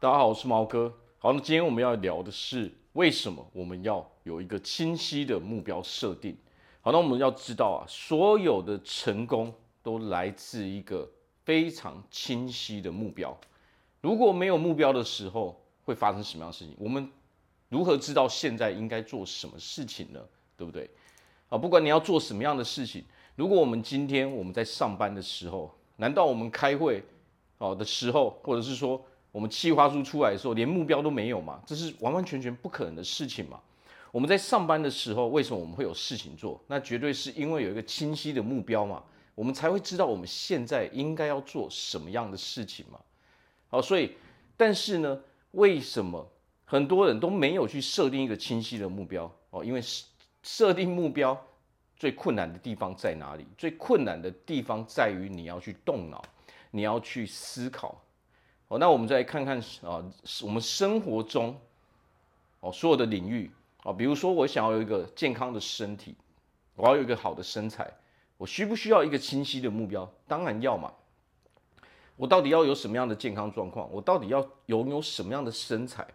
大家好，我是毛哥。好，那今天我们要聊的是为什么我们要有一个清晰的目标设定。好，那我们要知道啊，所有的成功都来自一个非常清晰的目标。如果没有目标的时候，会发生什么样的事情？我们如何知道现在应该做什么事情呢？对不对？啊，不管你要做什么样的事情，如果我们今天我们在上班的时候，难道我们开会哦的时候，或者是说，我们企划书出来的时候，连目标都没有嘛？这是完完全全不可能的事情嘛。我们在上班的时候，为什么我们会有事情做？那绝对是因为有一个清晰的目标嘛，我们才会知道我们现在应该要做什么样的事情嘛。好，所以，但是呢，为什么很多人都没有去设定一个清晰的目标？哦，因为设设定目标最困难的地方在哪里？最困难的地方在于你要去动脑，你要去思考。哦，那我们再来看看啊，我们生活中哦所有的领域啊，比如说我想要有一个健康的身体，我要有一个好的身材，我需不需要一个清晰的目标？当然要嘛。我到底要有什么样的健康状况？我到底要拥有什么样的身材？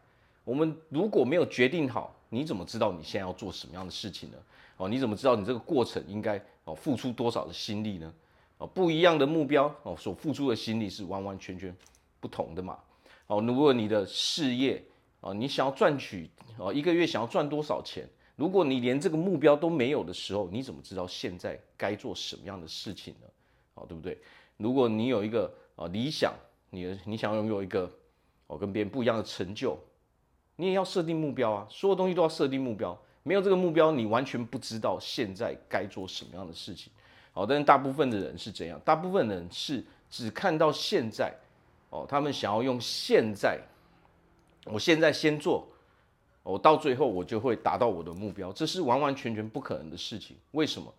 我们如果没有决定好，你怎么知道你现在要做什么样的事情呢？哦，你怎么知道你这个过程应该哦付出多少的心力呢？哦，不一样的目标哦，所付出的心力是完完全全。不同的嘛，哦，如果你的事业啊，你想要赚取啊，一个月想要赚多少钱？如果你连这个目标都没有的时候，你怎么知道现在该做什么样的事情呢？哦，对不对？如果你有一个啊理想，你你想拥有一个哦跟别人不一样的成就，你也要设定目标啊，所有东西都要设定目标。没有这个目标，你完全不知道现在该做什么样的事情。好，但是大部分的人是怎样？大部分人是只看到现在。哦，他们想要用现在，我现在先做，我到最后我就会达到我的目标，这是完完全全不可能的事情。为什么？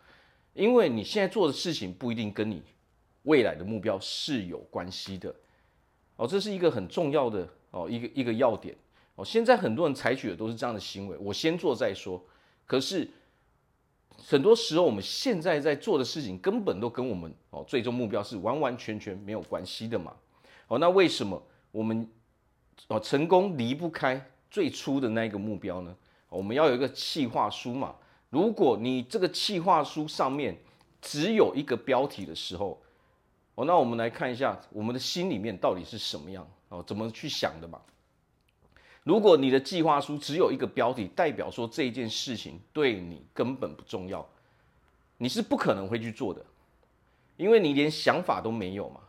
因为你现在做的事情不一定跟你未来的目标是有关系的。哦，这是一个很重要的哦，一个一个要点。哦，现在很多人采取的都是这样的行为，我先做再说。可是很多时候，我们现在在做的事情根本都跟我们哦最终目标是完完全全没有关系的嘛。哦，那为什么我们哦成功离不开最初的那一个目标呢？我们要有一个企划书嘛。如果你这个企划书上面只有一个标题的时候，哦，那我们来看一下我们的心里面到底是什么样哦，怎么去想的嘛？如果你的计划书只有一个标题，代表说这件事情对你根本不重要，你是不可能会去做的，因为你连想法都没有嘛。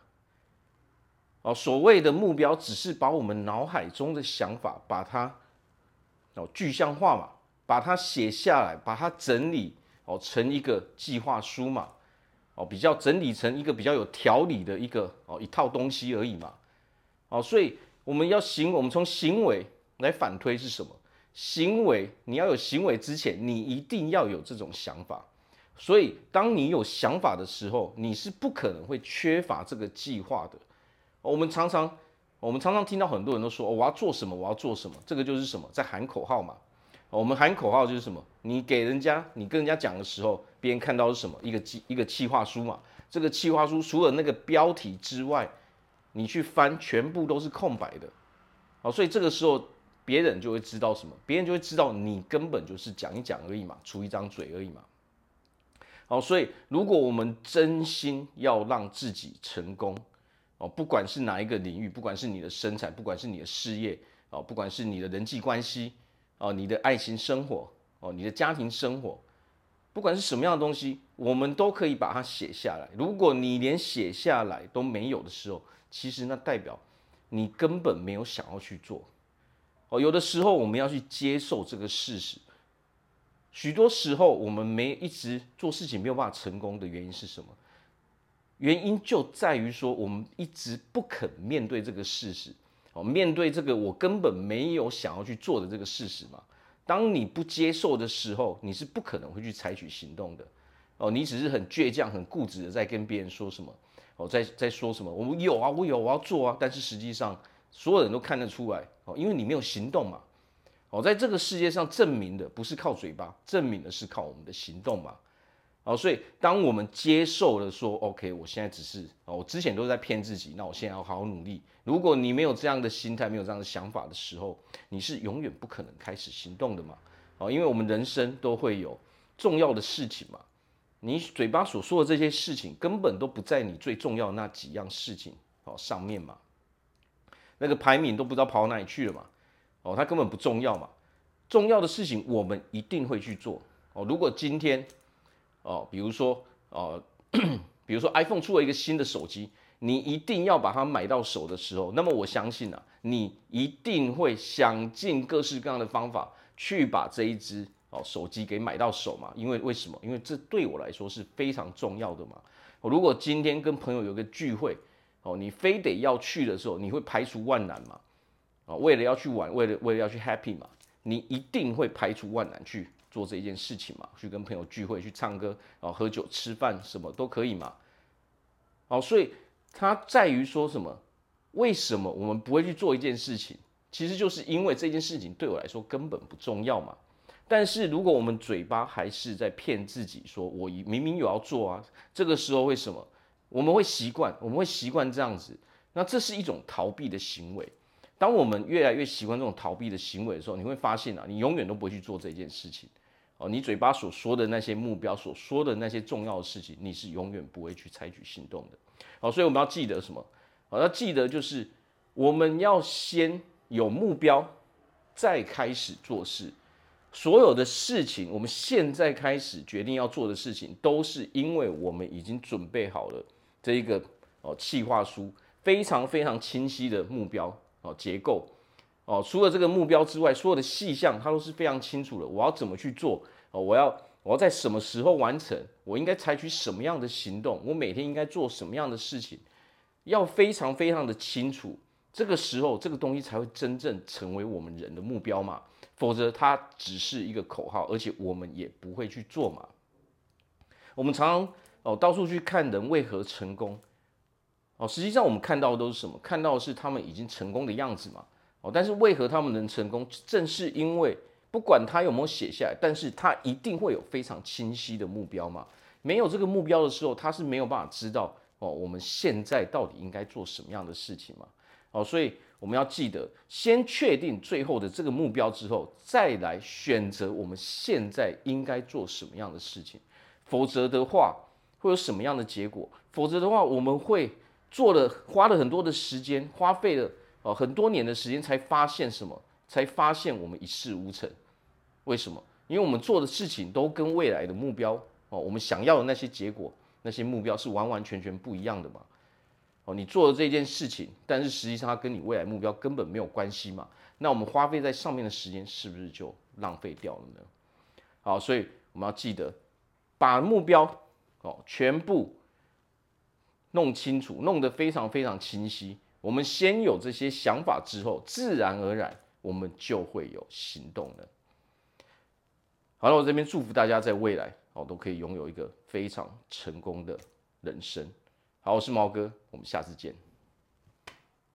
哦，所谓的目标只是把我们脑海中的想法，把它哦具象化嘛，把它写下来，把它整理哦成一个计划书嘛，哦比较整理成一个比较有条理的一个哦一套东西而已嘛。哦，所以我们要行，我们从行为来反推是什么？行为你要有行为之前，你一定要有这种想法。所以当你有想法的时候，你是不可能会缺乏这个计划的。我们常常，我们常常听到很多人都说，我要做什么，我要做什么，这个就是什么，在喊口号嘛。我们喊口号就是什么？你给人家，你跟人家讲的时候，别人看到是什么？一个计，一个计划书嘛。这个计划书除了那个标题之外，你去翻，全部都是空白的。好，所以这个时候别人就会知道什么？别人就会知道你根本就是讲一讲而已嘛，出一张嘴而已嘛。好，所以如果我们真心要让自己成功，哦，不管是哪一个领域，不管是你的身材，不管是你的事业，哦，不管是你的人际关系，哦，你的爱情生活，哦，你的家庭生活，不管是什么样的东西，我们都可以把它写下来。如果你连写下来都没有的时候，其实那代表你根本没有想要去做。哦，有的时候我们要去接受这个事实。许多时候我们没一直做事情没有办法成功的原因是什么？原因就在于说，我们一直不肯面对这个事实，哦，面对这个我根本没有想要去做的这个事实嘛。当你不接受的时候，你是不可能会去采取行动的，哦，你只是很倔强、很固执的在跟别人说什么，哦，在在说什么，我们有啊，我有，我要做啊。但是实际上，所有人都看得出来，哦，因为你没有行动嘛，哦，在这个世界上证明的不是靠嘴巴，证明的是靠我们的行动嘛。哦，所以当我们接受了说，OK，我现在只是哦，我之前都是在骗自己，那我现在要好好努力。如果你没有这样的心态，没有这样的想法的时候，你是永远不可能开始行动的嘛。哦，因为我们人生都会有重要的事情嘛，你嘴巴所说的这些事情，根本都不在你最重要的那几样事情哦上面嘛。那个排名都不知道跑到哪里去了嘛，哦，它根本不重要嘛。重要的事情我们一定会去做哦。如果今天哦，比如说哦，比如说 iPhone 出了一个新的手机，你一定要把它买到手的时候，那么我相信啊，你一定会想尽各式各样的方法去把这一支哦手机给买到手嘛。因为为什么？因为这对我来说是非常重要的嘛。我如果今天跟朋友有个聚会。哦，你非得要去的时候，你会排除万难嘛？啊，为了要去玩，为了为了要去 happy 嘛，你一定会排除万难去做这件事情嘛？去跟朋友聚会，去唱歌，然后，喝酒、吃饭，什么都可以嘛？哦，所以它在于说什么？为什么我们不会去做一件事情？其实就是因为这件事情对我来说根本不重要嘛。但是如果我们嘴巴还是在骗自己，说我明明有要做啊，这个时候为什么？我们会习惯，我们会习惯这样子，那这是一种逃避的行为。当我们越来越习惯这种逃避的行为的时候，你会发现啊，你永远都不会去做这件事情。哦，你嘴巴所说的那些目标，所说的那些重要的事情，你是永远不会去采取行动的。好，所以我们要记得什么？好，要记得就是我们要先有目标，再开始做事。所有的事情，我们现在开始决定要做的事情，都是因为我们已经准备好了。这一个哦，企划书非常非常清晰的目标哦，结构哦，除了这个目标之外，所有的细项它都是非常清楚的。我要怎么去做哦？我要我要在什么时候完成？我应该采取什么样的行动？我每天应该做什么样的事情？要非常非常的清楚。这个时候，这个东西才会真正成为我们人的目标嘛。否则，它只是一个口号，而且我们也不会去做嘛。我们常常。哦，到处去看人为何成功，哦，实际上我们看到的都是什么？看到的是他们已经成功的样子嘛。哦，但是为何他们能成功？正是因为不管他有没有写下来，但是他一定会有非常清晰的目标嘛。没有这个目标的时候，他是没有办法知道哦，我们现在到底应该做什么样的事情嘛。哦，所以我们要记得，先确定最后的这个目标之后，再来选择我们现在应该做什么样的事情，否则的话。会有什么样的结果？否则的话，我们会做了花了很多的时间，花费了哦很多年的时间，才发现什么？才发现我们一事无成。为什么？因为我们做的事情都跟未来的目标哦，我们想要的那些结果、那些目标是完完全全不一样的嘛。哦，你做的这件事情，但是实际上它跟你未来目标根本没有关系嘛。那我们花费在上面的时间是不是就浪费掉了呢？好，所以我们要记得把目标。哦，全部弄清楚，弄得非常非常清晰。我们先有这些想法之后，自然而然我们就会有行动了。好了，我这边祝福大家在未来哦都可以拥有一个非常成功的人生。好，我是毛哥，我们下次见。